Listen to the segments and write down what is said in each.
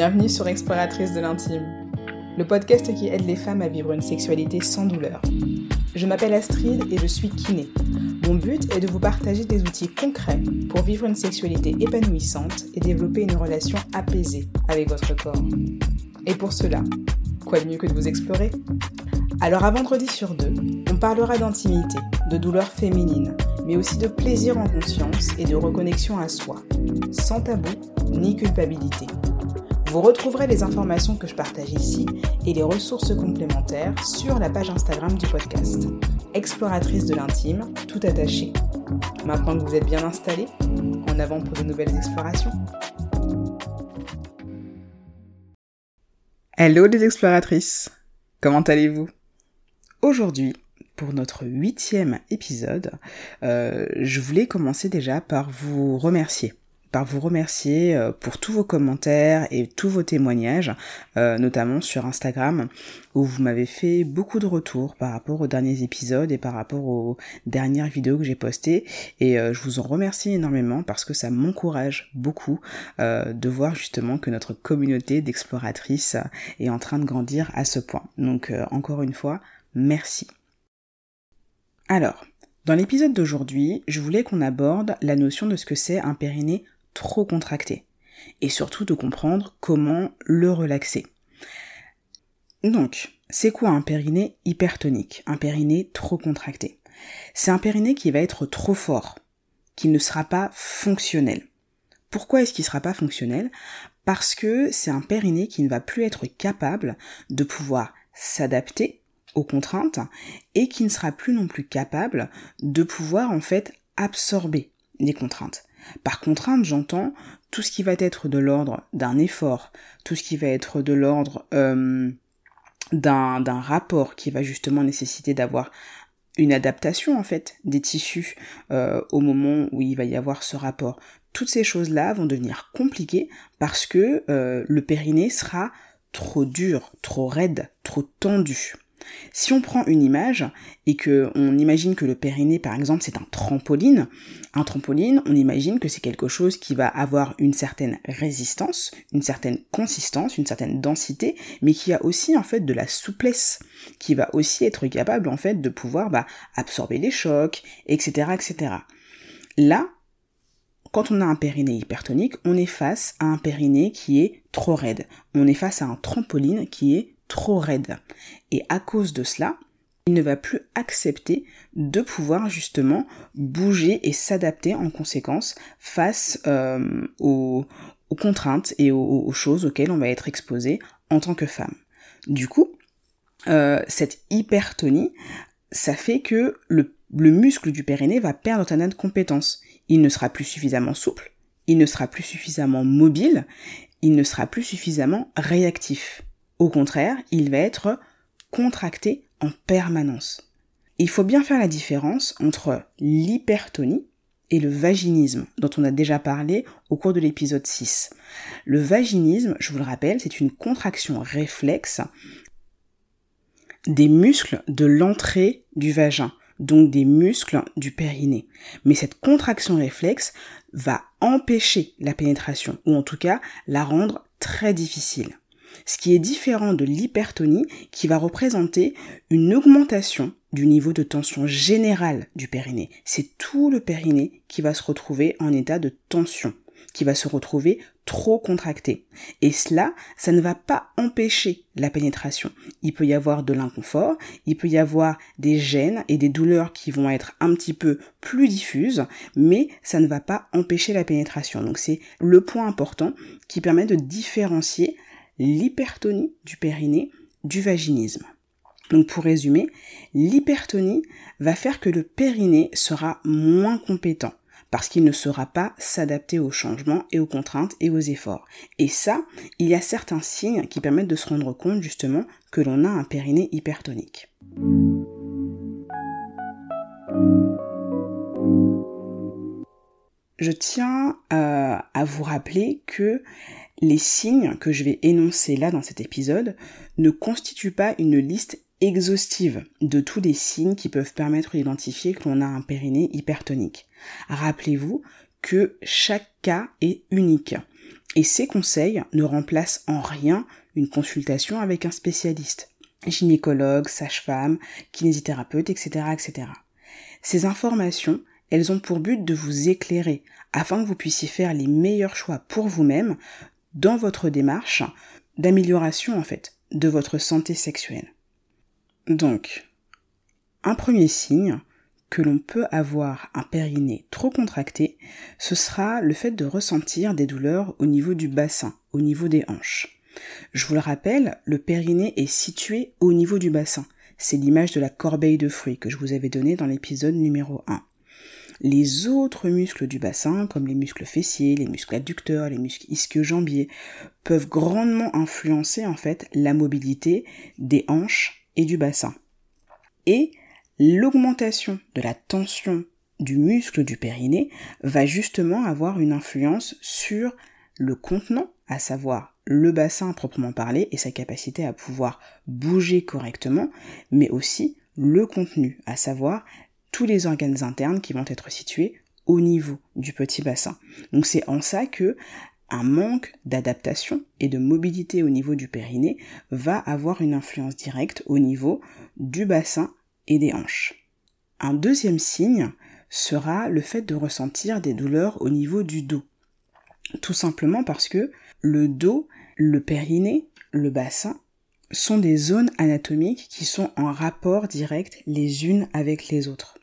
Bienvenue sur Exploratrice de l'intime, le podcast qui aide les femmes à vivre une sexualité sans douleur. Je m'appelle Astrid et je suis kiné. Mon but est de vous partager des outils concrets pour vivre une sexualité épanouissante et développer une relation apaisée avec votre corps. Et pour cela, quoi de mieux que de vous explorer? Alors à vendredi sur deux, on parlera d'intimité, de douleur féminine, mais aussi de plaisir en conscience et de reconnexion à soi, sans tabou ni culpabilité. Vous retrouverez les informations que je partage ici et les ressources complémentaires sur la page Instagram du podcast. Exploratrice de l'intime, tout attaché. Maintenant que vous êtes bien installé, en avant pour de nouvelles explorations. Hello les exploratrices, comment allez-vous? Aujourd'hui, pour notre huitième épisode, euh, je voulais commencer déjà par vous remercier par vous remercier euh, pour tous vos commentaires et tous vos témoignages, euh, notamment sur Instagram, où vous m'avez fait beaucoup de retours par rapport aux derniers épisodes et par rapport aux dernières vidéos que j'ai postées. Et euh, je vous en remercie énormément parce que ça m'encourage beaucoup de voir justement que notre communauté d'exploratrices est en train de grandir à ce point. Donc encore une fois, merci. Alors, dans l'épisode d'aujourd'hui, je voulais qu'on aborde la notion de ce que c'est un périnée trop contracté. Et surtout de comprendre comment le relaxer. Donc, c'est quoi un périnée hypertonique? Un périnée trop contracté C'est un périnée qui va être trop fort, qui ne sera pas fonctionnel. Pourquoi est-ce qu'il ne sera pas fonctionnel? Parce que c'est un périnée qui ne va plus être capable de pouvoir s'adapter aux contraintes et qui ne sera plus non plus capable de pouvoir en fait absorber les contraintes. Par contrainte, j'entends tout ce qui va être de l'ordre d'un effort, tout ce qui va être de l'ordre euh, d'un rapport qui va justement nécessiter d'avoir une adaptation en fait des tissus euh, au moment où il va y avoir ce rapport. Toutes ces choses-là vont devenir compliquées parce que euh, le périnée sera trop dur, trop raide, trop tendu. Si on prend une image et que on imagine que le périnée par exemple c'est un trampoline, un trampoline, on imagine que c'est quelque chose qui va avoir une certaine résistance, une certaine consistance, une certaine densité, mais qui a aussi en fait de la souplesse, qui va aussi être capable en fait de pouvoir bah, absorber les chocs, etc., etc. Là, quand on a un périnée hypertonique, on est face à un périnée qui est trop raide. On est face à un trampoline qui est trop raide. Et à cause de cela, il ne va plus accepter de pouvoir justement bouger et s'adapter en conséquence face euh, aux, contraintes et aux, choses auxquelles on va être exposé en tant que femme. Du coup, euh, cette hypertonie, ça fait que le, le muscle du périnée va perdre un de compétence. Il ne sera plus suffisamment souple, il ne sera plus suffisamment mobile, il ne sera plus suffisamment réactif. Au contraire, il va être contracté en permanence. Il faut bien faire la différence entre l'hypertonie et le vaginisme, dont on a déjà parlé au cours de l'épisode 6. Le vaginisme, je vous le rappelle, c'est une contraction réflexe des muscles de l'entrée du vagin, donc des muscles du périnée. Mais cette contraction réflexe va empêcher la pénétration, ou en tout cas la rendre très difficile ce qui est différent de l'hypertonie qui va représenter une augmentation du niveau de tension générale du périnée. C'est tout le périnée qui va se retrouver en état de tension, qui va se retrouver trop contracté. Et cela, ça ne va pas empêcher la pénétration. Il peut y avoir de l'inconfort, il peut y avoir des gènes et des douleurs qui vont être un petit peu plus diffuses, mais ça ne va pas empêcher la pénétration. Donc c'est le point important qui permet de différencier l'hypertonie du périnée du vaginisme. Donc pour résumer, l'hypertonie va faire que le périnée sera moins compétent parce qu'il ne saura pas s'adapter aux changements et aux contraintes et aux efforts. Et ça, il y a certains signes qui permettent de se rendre compte justement que l'on a un périnée hypertonique. Je tiens euh, à vous rappeler que les signes que je vais énoncer là dans cet épisode ne constituent pas une liste exhaustive de tous les signes qui peuvent permettre d'identifier que l'on a un périnée hypertonique. Rappelez-vous que chaque cas est unique Et ces conseils ne remplacent en rien une consultation avec un spécialiste, gynécologue, sage-femme, kinésithérapeute, etc., etc. Ces informations, elles ont pour but de vous éclairer afin que vous puissiez faire les meilleurs choix pour vous-même dans votre démarche d'amélioration en fait de votre santé sexuelle. Donc, un premier signe que l'on peut avoir un périnée trop contracté, ce sera le fait de ressentir des douleurs au niveau du bassin, au niveau des hanches. Je vous le rappelle, le périnée est situé au niveau du bassin. C'est l'image de la corbeille de fruits que je vous avais donnée dans l'épisode numéro 1. Les autres muscles du bassin, comme les muscles fessiers, les muscles adducteurs, les muscles ischio-jambiers, peuvent grandement influencer en fait la mobilité des hanches et du bassin. Et l'augmentation de la tension du muscle du périnée va justement avoir une influence sur le contenant, à savoir le bassin proprement parlé et sa capacité à pouvoir bouger correctement, mais aussi le contenu, à savoir tous les organes internes qui vont être situés au niveau du petit bassin. Donc c'est en ça que un manque d'adaptation et de mobilité au niveau du périnée va avoir une influence directe au niveau du bassin des hanches. Un deuxième signe sera le fait de ressentir des douleurs au niveau du dos. Tout simplement parce que le dos, le périnée, le bassin sont des zones anatomiques qui sont en rapport direct les unes avec les autres.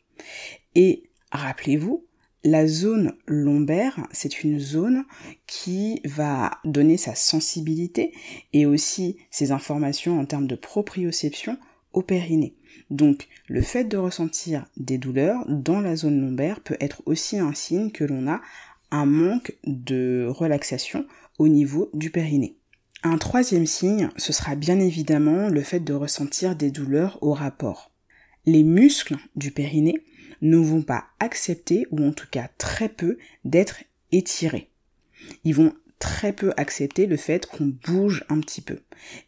Et rappelez-vous, la zone lombaire, c'est une zone qui va donner sa sensibilité et aussi ses informations en termes de proprioception au périnée. Donc le fait de ressentir des douleurs dans la zone lombaire peut être aussi un signe que l'on a un manque de relaxation au niveau du périnée. Un troisième signe, ce sera bien évidemment le fait de ressentir des douleurs au rapport. Les muscles du périnée ne vont pas accepter, ou en tout cas très peu, d'être étirés. Ils vont très peu accepter le fait qu'on bouge un petit peu.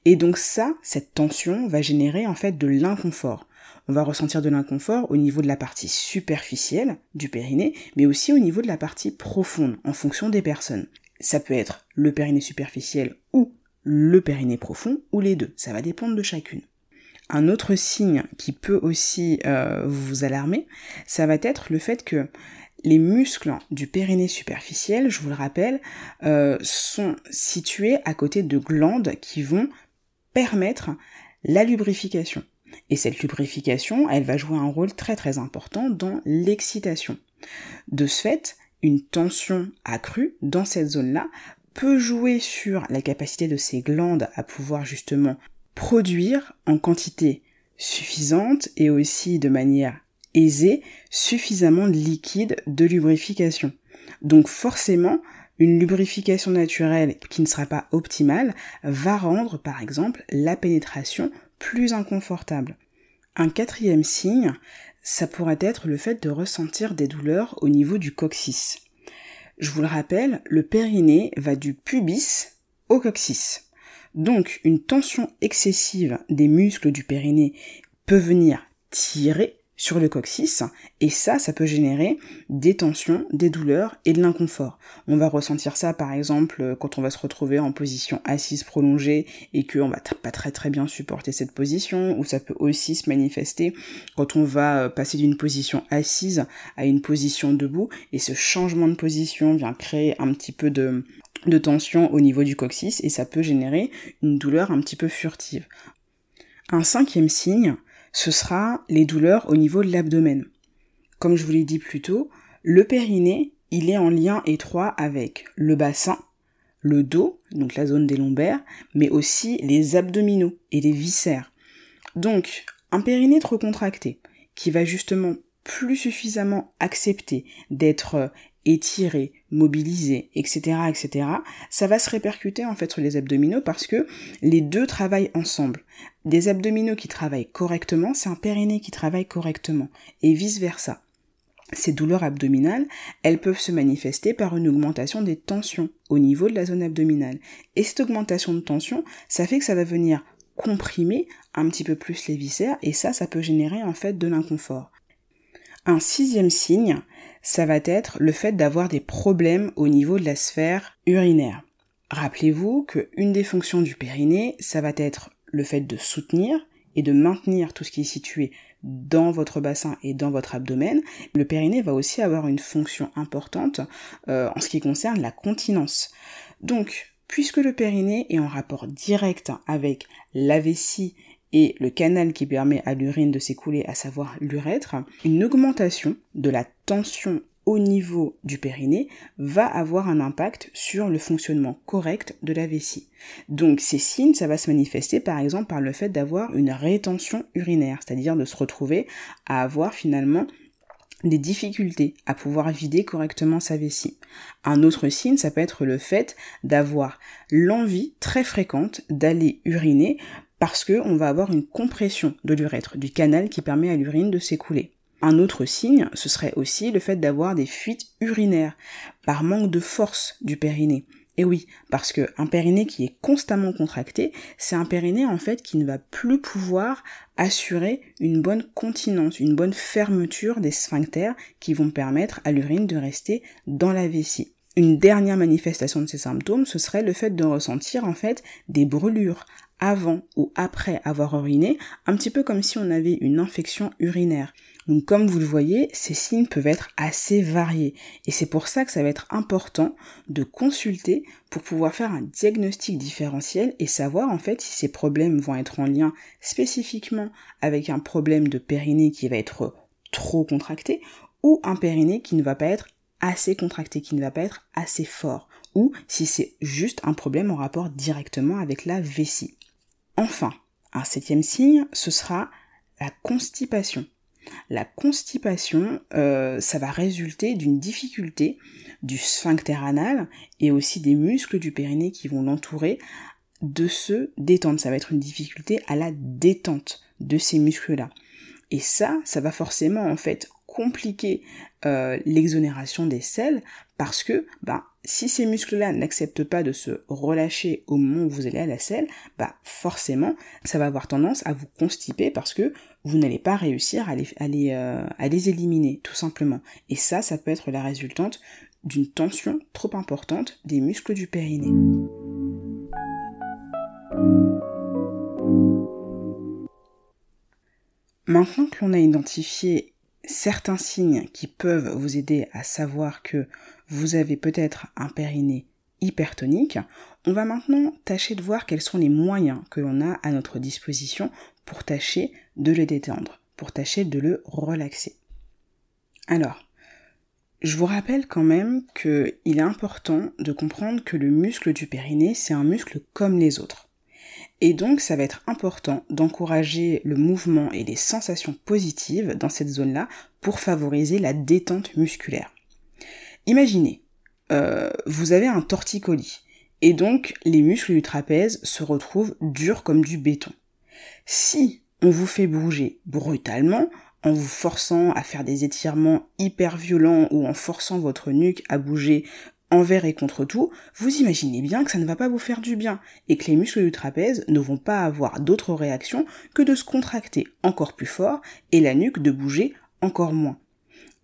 Et donc ça, cette tension va générer en fait de l'inconfort. On va ressentir de l'inconfort au niveau de la partie superficielle du périnée, mais aussi au niveau de la partie profonde, en fonction des personnes. Ça peut être le périnée superficiel ou le périnée profond, ou les deux. Ça va dépendre de chacune. Un autre signe qui peut aussi euh, vous alarmer, ça va être le fait que les muscles du périnée superficiel, je vous le rappelle, euh, sont situés à côté de glandes qui vont permettre la lubrification. Et cette lubrification, elle va jouer un rôle très très important dans l'excitation. De ce fait, une tension accrue dans cette zone-là peut jouer sur la capacité de ces glandes à pouvoir justement produire en quantité suffisante et aussi de manière aisée suffisamment de liquide de lubrification. Donc forcément, une lubrification naturelle qui ne sera pas optimale va rendre par exemple la pénétration plus inconfortable. Un quatrième signe, ça pourrait être le fait de ressentir des douleurs au niveau du coccyx. Je vous le rappelle, le périnée va du pubis au coccyx. Donc une tension excessive des muscles du périnée peut venir tirer sur le coccyx et ça, ça peut générer des tensions, des douleurs et de l'inconfort. On va ressentir ça par exemple quand on va se retrouver en position assise prolongée et qu'on va pas très très bien supporter cette position ou ça peut aussi se manifester quand on va euh, passer d'une position assise à une position debout et ce changement de position vient créer un petit peu de de tension au niveau du coccyx et ça peut générer une douleur un petit peu furtive. Un cinquième signe, ce sera les douleurs au niveau de l'abdomen. Comme je vous l'ai dit plus tôt, le périnée, il est en lien étroit avec le bassin, le dos, donc la zone des lombaires, mais aussi les abdominaux et les viscères. Donc, un périnée trop contracté, qui va justement plus suffisamment accepter d'être étiré, mobilisé, etc., etc., ça va se répercuter en fait sur les abdominaux parce que les deux travaillent ensemble. Des abdominaux qui travaillent correctement, c'est un périnée qui travaille correctement, et vice versa. Ces douleurs abdominales, elles peuvent se manifester par une augmentation des tensions au niveau de la zone abdominale. Et cette augmentation de tension, ça fait que ça va venir comprimer un petit peu plus les viscères, et ça, ça peut générer en fait de l'inconfort. Un sixième signe, ça va être le fait d'avoir des problèmes au niveau de la sphère urinaire. Rappelez-vous qu'une des fonctions du périnée, ça va être le fait de soutenir et de maintenir tout ce qui est situé dans votre bassin et dans votre abdomen. Le périnée va aussi avoir une fonction importante euh, en ce qui concerne la continence. Donc, puisque le périnée est en rapport direct avec la vessie et le canal qui permet à l'urine de s'écouler, à savoir l'urètre, une augmentation de la tension au niveau du périnée va avoir un impact sur le fonctionnement correct de la vessie. Donc ces signes, ça va se manifester par exemple par le fait d'avoir une rétention urinaire, c'est-à-dire de se retrouver à avoir finalement des difficultés à pouvoir vider correctement sa vessie. Un autre signe, ça peut être le fait d'avoir l'envie très fréquente d'aller uriner parce qu'on va avoir une compression de l'urètre, du canal qui permet à l'urine de s'écouler. Un autre signe, ce serait aussi le fait d'avoir des fuites urinaires par manque de force du périnée. Et oui, parce qu'un périnée qui est constamment contracté, c'est un périnée en fait qui ne va plus pouvoir assurer une bonne continence, une bonne fermeture des sphincters qui vont permettre à l'urine de rester dans la vessie. Une dernière manifestation de ces symptômes, ce serait le fait de ressentir en fait des brûlures avant ou après avoir uriné, un petit peu comme si on avait une infection urinaire. Donc comme vous le voyez, ces signes peuvent être assez variés et c'est pour ça que ça va être important de consulter pour pouvoir faire un diagnostic différentiel et savoir en fait si ces problèmes vont être en lien spécifiquement avec un problème de périnée qui va être trop contracté ou un périnée qui ne va pas être assez contracté, qui ne va pas être assez fort ou si c'est juste un problème en rapport directement avec la vessie. Enfin, un septième signe, ce sera la constipation. La constipation, euh, ça va résulter d'une difficulté du sphincter anal et aussi des muscles du périnée qui vont l'entourer de se détendre. Ça va être une difficulté à la détente de ces muscles-là. Et ça, ça va forcément en fait compliquer euh, l'exonération des selles parce que ben, si ces muscles-là n'acceptent pas de se relâcher au moment où vous allez à la selle, bah forcément ça va avoir tendance à vous constiper parce que vous n'allez pas réussir euh, à les éliminer tout simplement. Et ça, ça peut être la résultante d'une tension trop importante des muscles du périnée. Maintenant que l'on a identifié certains signes qui peuvent vous aider à savoir que vous avez peut-être un périnée hypertonique, on va maintenant tâcher de voir quels sont les moyens que l'on a à notre disposition pour tâcher de le détendre, pour tâcher de le relaxer. Alors, je vous rappelle quand même qu'il est important de comprendre que le muscle du périnée, c'est un muscle comme les autres. Et donc, ça va être important d'encourager le mouvement et les sensations positives dans cette zone-là pour favoriser la détente musculaire. Imaginez, euh, vous avez un torticolis et donc les muscles du trapèze se retrouvent durs comme du béton. Si on vous fait bouger brutalement, en vous forçant à faire des étirements hyper violents ou en forçant votre nuque à bouger envers et contre tout, vous imaginez bien que ça ne va pas vous faire du bien et que les muscles du trapèze ne vont pas avoir d'autre réaction que de se contracter encore plus fort et la nuque de bouger encore moins.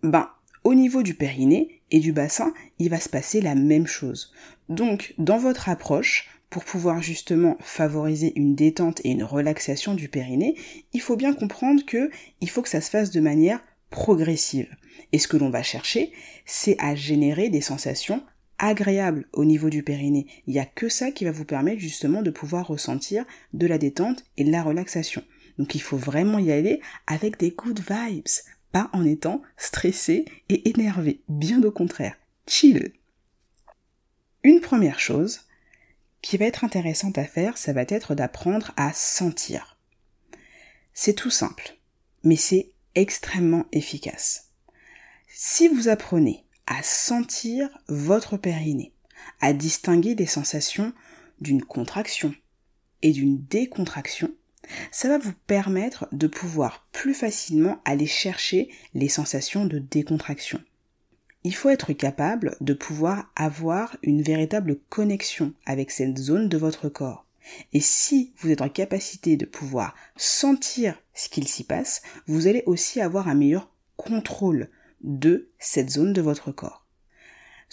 Ben, au niveau du périnée et du bassin, il va se passer la même chose. Donc, dans votre approche, pour pouvoir justement favoriser une détente et une relaxation du périnée, il faut bien comprendre que il faut que ça se fasse de manière progressive. Et ce que l'on va chercher, c'est à générer des sensations agréable au niveau du périnée. Il n'y a que ça qui va vous permettre justement de pouvoir ressentir de la détente et de la relaxation. Donc il faut vraiment y aller avec des good vibes, pas en étant stressé et énervé, bien au contraire. Chill. Une première chose qui va être intéressante à faire, ça va être d'apprendre à sentir. C'est tout simple, mais c'est extrêmement efficace. Si vous apprenez à sentir votre périnée, à distinguer les sensations d'une contraction et d'une décontraction, ça va vous permettre de pouvoir plus facilement aller chercher les sensations de décontraction. Il faut être capable de pouvoir avoir une véritable connexion avec cette zone de votre corps. Et si vous êtes en capacité de pouvoir sentir ce qu'il s'y passe, vous allez aussi avoir un meilleur contrôle de cette zone de votre corps.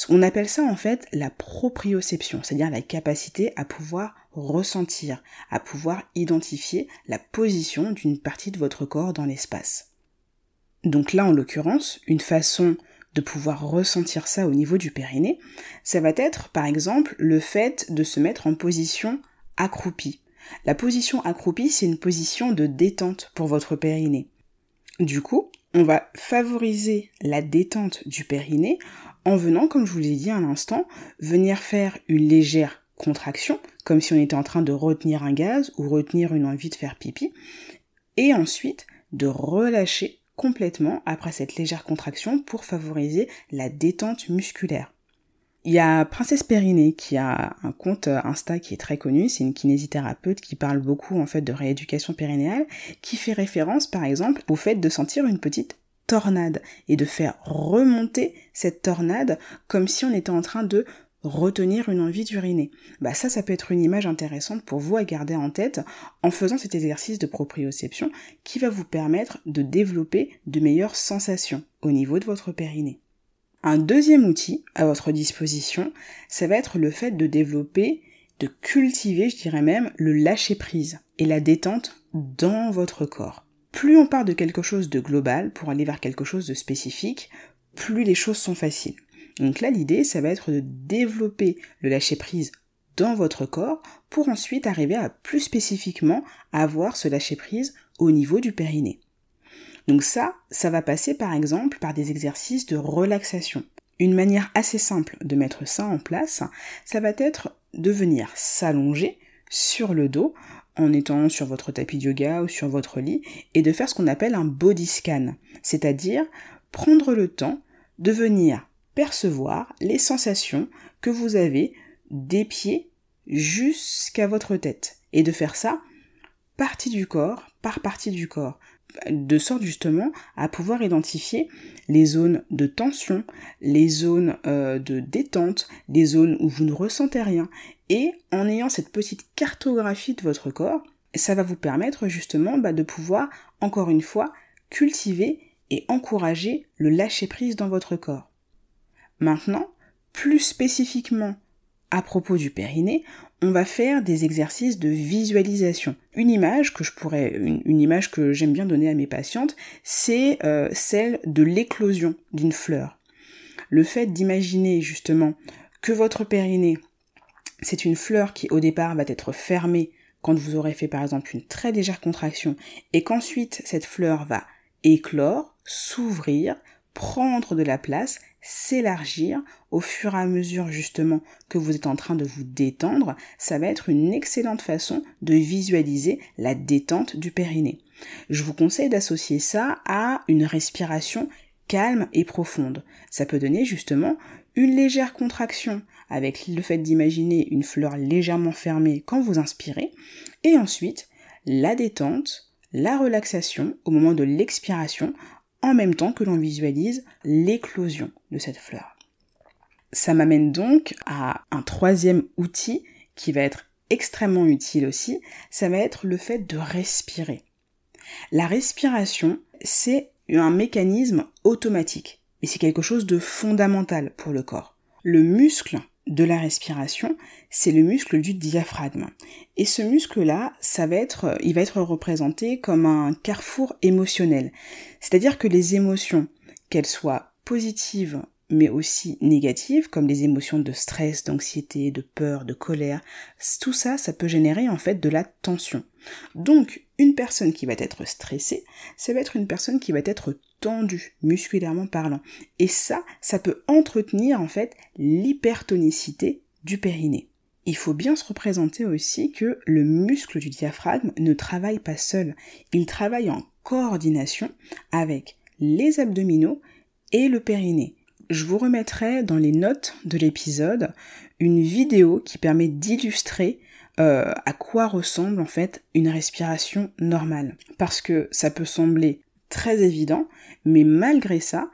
On appelle ça en fait la proprioception, c'est-à-dire la capacité à pouvoir ressentir, à pouvoir identifier la position d'une partie de votre corps dans l'espace. Donc là, en l'occurrence, une façon de pouvoir ressentir ça au niveau du périnée, ça va être par exemple le fait de se mettre en position accroupie. La position accroupie, c'est une position de détente pour votre périnée. Du coup, on va favoriser la détente du périnée en venant, comme je vous l'ai dit à l'instant, venir faire une légère contraction, comme si on était en train de retenir un gaz ou retenir une envie de faire pipi, et ensuite de relâcher complètement après cette légère contraction pour favoriser la détente musculaire. Il y a Princesse Périnée qui a un compte Insta qui est très connu, c'est une kinésithérapeute qui parle beaucoup en fait de rééducation périnéale, qui fait référence par exemple au fait de sentir une petite tornade et de faire remonter cette tornade comme si on était en train de retenir une envie d'uriner. Bah ça, ça peut être une image intéressante pour vous à garder en tête en faisant cet exercice de proprioception qui va vous permettre de développer de meilleures sensations au niveau de votre périnée. Un deuxième outil à votre disposition, ça va être le fait de développer, de cultiver, je dirais même, le lâcher prise et la détente dans votre corps. Plus on part de quelque chose de global pour aller vers quelque chose de spécifique, plus les choses sont faciles. Donc là, l'idée, ça va être de développer le lâcher prise dans votre corps pour ensuite arriver à plus spécifiquement avoir ce lâcher prise au niveau du périnée. Donc ça, ça va passer par exemple par des exercices de relaxation. Une manière assez simple de mettre ça en place, ça va être de venir s'allonger sur le dos en étant sur votre tapis de yoga ou sur votre lit et de faire ce qu'on appelle un body scan, c'est-à-dire prendre le temps de venir percevoir les sensations que vous avez des pieds jusqu'à votre tête et de faire ça partie du corps par partie du corps de sorte justement à pouvoir identifier les zones de tension, les zones euh, de détente, les zones où vous ne ressentez rien. Et en ayant cette petite cartographie de votre corps, ça va vous permettre justement bah, de pouvoir, encore une fois, cultiver et encourager le lâcher-prise dans votre corps. Maintenant, plus spécifiquement à propos du périnée, on va faire des exercices de visualisation. Une image que je pourrais, une, image que j'aime bien donner à mes patientes, c'est euh, celle de l'éclosion d'une fleur. Le fait d'imaginer justement que votre périnée, c'est une fleur qui au départ va être fermée quand vous aurez fait par exemple une très légère contraction et qu'ensuite cette fleur va éclore, s'ouvrir, prendre de la place, s'élargir au fur et à mesure justement que vous êtes en train de vous détendre, ça va être une excellente façon de visualiser la détente du périnée. Je vous conseille d'associer ça à une respiration calme et profonde. Ça peut donner justement une légère contraction avec le fait d'imaginer une fleur légèrement fermée quand vous inspirez et ensuite la détente, la relaxation au moment de l'expiration en même temps que l'on visualise l'éclosion de cette fleur. Ça m'amène donc à un troisième outil qui va être extrêmement utile aussi, ça va être le fait de respirer. La respiration, c'est un mécanisme automatique, et c'est quelque chose de fondamental pour le corps. Le muscle de la respiration, c'est le muscle du diaphragme. Et ce muscle-là, ça va être, il va être représenté comme un carrefour émotionnel. C'est-à-dire que les émotions, qu'elles soient positives mais aussi négatives, comme les émotions de stress, d'anxiété, de peur, de colère, tout ça, ça peut générer en fait de la tension. Donc, une personne qui va être stressée, ça va être une personne qui va être musculairement parlant. Et ça, ça peut entretenir en fait l'hypertonicité du périnée. Il faut bien se représenter aussi que le muscle du diaphragme ne travaille pas seul, il travaille en coordination avec les abdominaux et le périnée. Je vous remettrai dans les notes de l'épisode une vidéo qui permet d'illustrer euh, à quoi ressemble en fait une respiration normale. Parce que ça peut sembler très évident, mais malgré ça,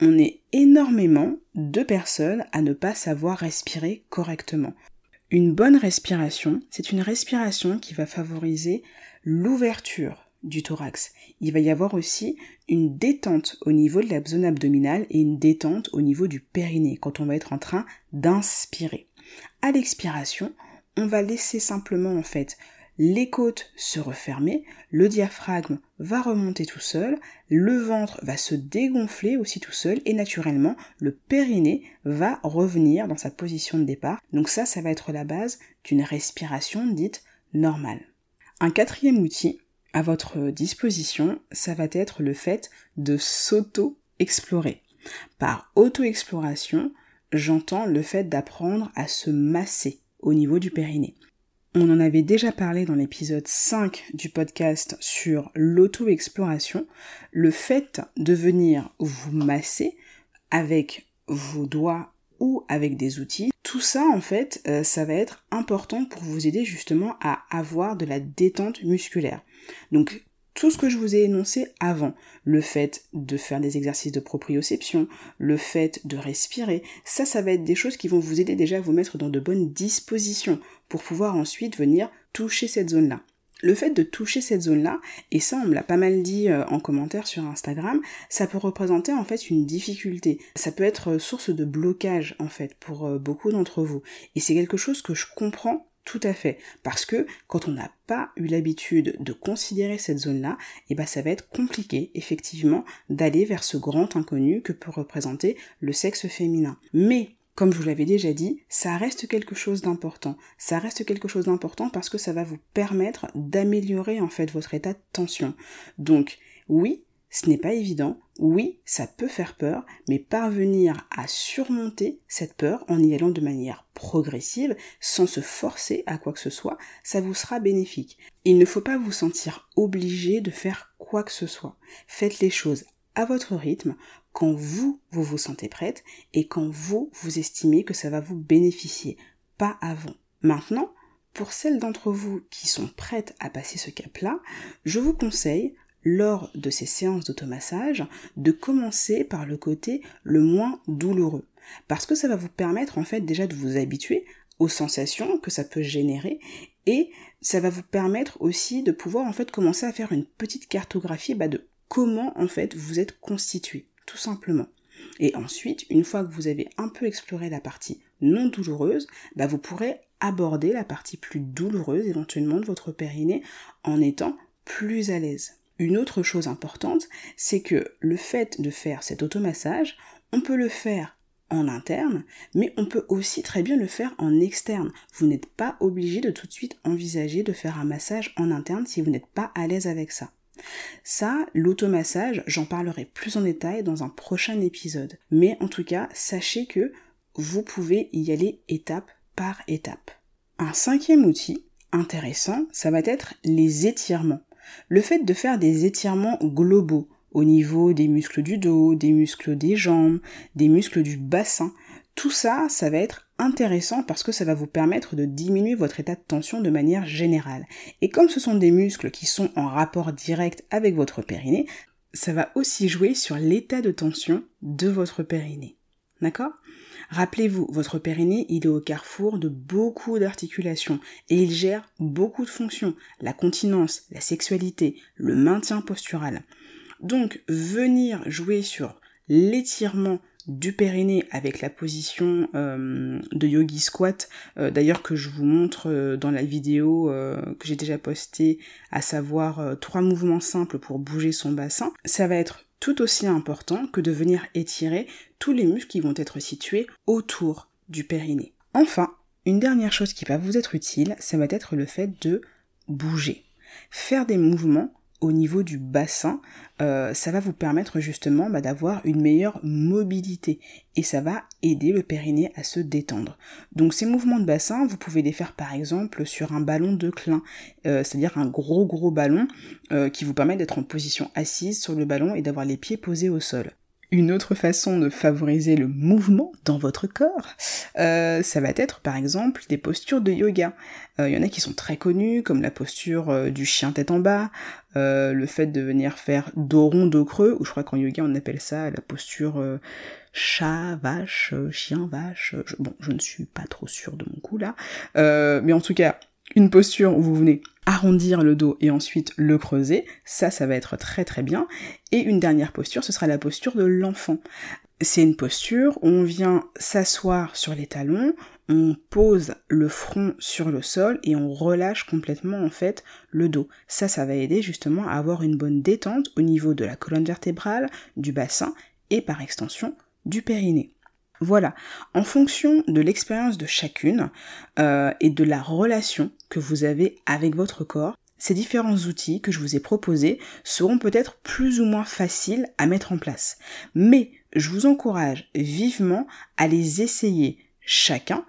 on est énormément de personnes à ne pas savoir respirer correctement. Une bonne respiration, c'est une respiration qui va favoriser l'ouverture du thorax. Il va y avoir aussi une détente au niveau de la zone abdominale et une détente au niveau du périnée quand on va être en train d'inspirer. À l'expiration, on va laisser simplement en fait les côtes se refermer, le diaphragme va remonter tout seul, le ventre va se dégonfler aussi tout seul et naturellement le périnée va revenir dans sa position de départ. Donc ça, ça va être la base d'une respiration dite normale. Un quatrième outil à votre disposition, ça va être le fait de s'auto-explorer. Par auto-exploration, j'entends le fait d'apprendre à se masser au niveau du périnée. On en avait déjà parlé dans l'épisode 5 du podcast sur l'auto-exploration, le fait de venir vous masser avec vos doigts ou avec des outils. Tout ça, en fait, euh, ça va être important pour vous aider justement à avoir de la détente musculaire. Donc, tout ce que je vous ai énoncé avant, le fait de faire des exercices de proprioception, le fait de respirer, ça, ça va être des choses qui vont vous aider déjà à vous mettre dans de bonnes dispositions pour pouvoir ensuite venir toucher cette zone-là. Le fait de toucher cette zone-là, et ça on me l'a pas mal dit euh, en commentaire sur Instagram, ça peut représenter en fait une difficulté. Ça peut être source de blocage en fait pour euh, beaucoup d'entre vous. Et c'est quelque chose que je comprends tout à fait. Parce que quand on n'a pas eu l'habitude de considérer cette zone-là, et eh ben ça va être compliqué, effectivement, d'aller vers ce grand inconnu que peut représenter le sexe féminin. Mais comme je vous l'avais déjà dit, ça reste quelque chose d'important. Ça reste quelque chose d'important parce que ça va vous permettre d'améliorer en fait votre état de tension. Donc oui, ce n'est pas évident, oui, ça peut faire peur, mais parvenir à surmonter cette peur en y allant de manière progressive, sans se forcer à quoi que ce soit, ça vous sera bénéfique. Il ne faut pas vous sentir obligé de faire quoi que ce soit. Faites les choses à votre rythme, quand vous, vous vous sentez prête, et quand vous, vous estimez que ça va vous bénéficier, pas avant. Maintenant, pour celles d'entre vous qui sont prêtes à passer ce cap-là, je vous conseille lors de ces séances d'automassage de commencer par le côté le moins douloureux. Parce que ça va vous permettre en fait déjà de vous habituer aux sensations que ça peut générer et ça va vous permettre aussi de pouvoir en fait commencer à faire une petite cartographie bah, de comment en fait vous êtes constitué, tout simplement. Et ensuite, une fois que vous avez un peu exploré la partie non douloureuse, bah, vous pourrez aborder la partie plus douloureuse éventuellement de votre périnée en étant plus à l'aise. Une autre chose importante, c'est que le fait de faire cet automassage, on peut le faire en interne, mais on peut aussi très bien le faire en externe. Vous n'êtes pas obligé de tout de suite envisager de faire un massage en interne si vous n'êtes pas à l'aise avec ça. Ça, l'automassage, j'en parlerai plus en détail dans un prochain épisode. Mais en tout cas, sachez que vous pouvez y aller étape par étape. Un cinquième outil intéressant, ça va être les étirements. Le fait de faire des étirements globaux au niveau des muscles du dos, des muscles des jambes, des muscles du bassin, tout ça, ça va être intéressant parce que ça va vous permettre de diminuer votre état de tension de manière générale. Et comme ce sont des muscles qui sont en rapport direct avec votre périnée, ça va aussi jouer sur l'état de tension de votre périnée. D'accord? Rappelez-vous, votre périnée, il est au carrefour de beaucoup d'articulations et il gère beaucoup de fonctions, la continence, la sexualité, le maintien postural. Donc, venir jouer sur l'étirement du périnée avec la position euh, de yogi squat, euh, d'ailleurs que je vous montre euh, dans la vidéo que j'ai déjà postée, à savoir trois mouvements simples pour bouger son bassin, ça va être tout aussi important que de venir étirer tous les muscles qui vont être situés autour du périnée. Enfin, une dernière chose qui va vous être utile, ça va être le fait de bouger. Faire des mouvements au niveau du bassin, euh, ça va vous permettre justement bah, d'avoir une meilleure mobilité et ça va aider le périnée à se détendre. Donc ces mouvements de bassin, vous pouvez les faire par exemple sur un ballon de clin, euh, c'est-à-dire un gros gros ballon euh, qui vous permet d'être en position assise sur le ballon et d'avoir les pieds posés au sol. Une autre façon de favoriser le mouvement dans votre corps, euh, ça va être par exemple des postures de yoga. Il y en a qui sont très connues, comme la posture du chien tête en bas, le fait de venir faire dos rond, dos creux, ou je crois qu'en yoga on appelle ça la posture chat, vache, chien, vache. bon, je ne suis pas trop sûre de mon coup là. mais en tout cas, une posture où vous venez arrondir le dos et ensuite le creuser, ça, ça va être très très bien. Et une dernière posture, ce sera la posture de l'enfant. C'est une posture où on vient s'asseoir sur les talons, on pose le front sur le sol et on relâche complètement en fait le dos. Ça, ça va aider justement à avoir une bonne détente au niveau de la colonne vertébrale, du bassin et par extension du périnée. Voilà, en fonction de l'expérience de chacune euh, et de la relation que vous avez avec votre corps, ces différents outils que je vous ai proposés seront peut-être plus ou moins faciles à mettre en place. Mais je vous encourage vivement à les essayer chacun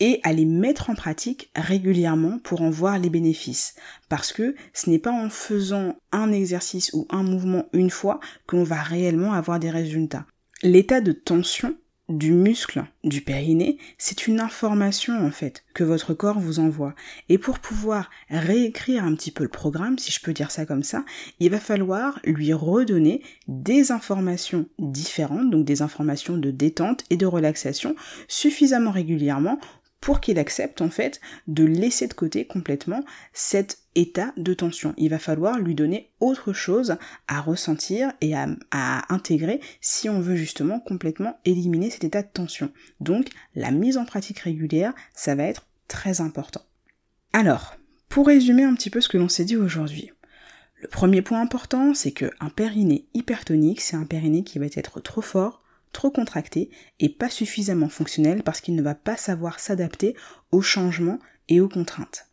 et à les mettre en pratique régulièrement pour en voir les bénéfices. Parce que ce n'est pas en faisant un exercice ou un mouvement une fois qu'on va réellement avoir des résultats. L'état de tension du muscle du périnée, c'est une information en fait que votre corps vous envoie. Et pour pouvoir réécrire un petit peu le programme, si je peux dire ça comme ça, il va falloir lui redonner des informations différentes, donc des informations de détente et de relaxation suffisamment régulièrement pour qu'il accepte en fait de laisser de côté complètement cet état de tension. Il va falloir lui donner autre chose à ressentir et à, intégrer si on veut justement complètement éliminer cet état de tension. Donc la mise en pratique régulière, ça va être très important. Alors, pour résumer un petit peu ce que l'on s'est dit aujourd'hui. Le premier point important, c'est qu'un périnée hypertonique, c'est un périnée qui va être trop fort, trop contracté et pas suffisamment fonctionnel parce qu'il ne va pas savoir s'adapter aux changements et aux contraintes.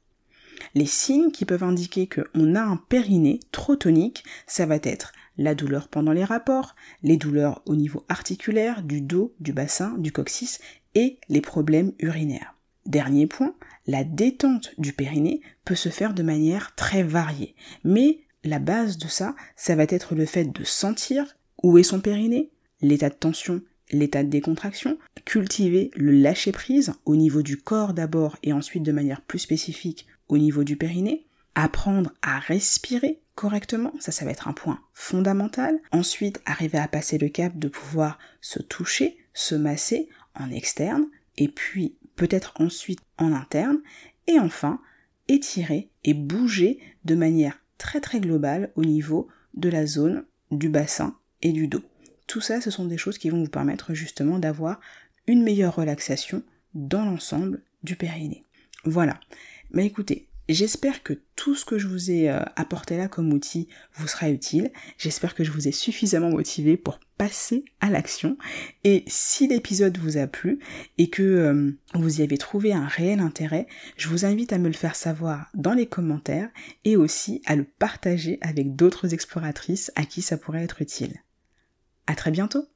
Les signes qui peuvent indiquer qu'on a un périnée trop tonique, ça va être la douleur pendant les rapports, les douleurs au niveau articulaire, du dos, du bassin, du coccyx et les problèmes urinaires. Dernier point, la détente du périnée peut se faire de manière très variée, mais la base de ça, ça va être le fait de sentir où est son périnée, l'état de tension, l'état de décontraction, cultiver le lâcher prise au niveau du corps d'abord et ensuite de manière plus spécifique au niveau du périnée, apprendre à respirer correctement, ça ça va être un point fondamental. Ensuite, arriver à passer le cap de pouvoir se toucher, se masser en externe et puis peut-être ensuite en interne et enfin étirer et bouger de manière très très globale au niveau de la zone du bassin et du dos. Tout ça, ce sont des choses qui vont vous permettre justement d'avoir une meilleure relaxation dans l'ensemble du périnée. Voilà. Mais écoutez, J'espère que tout ce que je vous ai euh, apporté là comme outil vous sera utile. J'espère que je vous ai suffisamment motivé pour passer à l'action. Et si l'épisode vous a plu et que euh, vous y avez trouvé un réel intérêt, je vous invite à me le faire savoir dans les commentaires et aussi à le partager avec d'autres exploratrices à qui ça pourrait être utile. À très bientôt!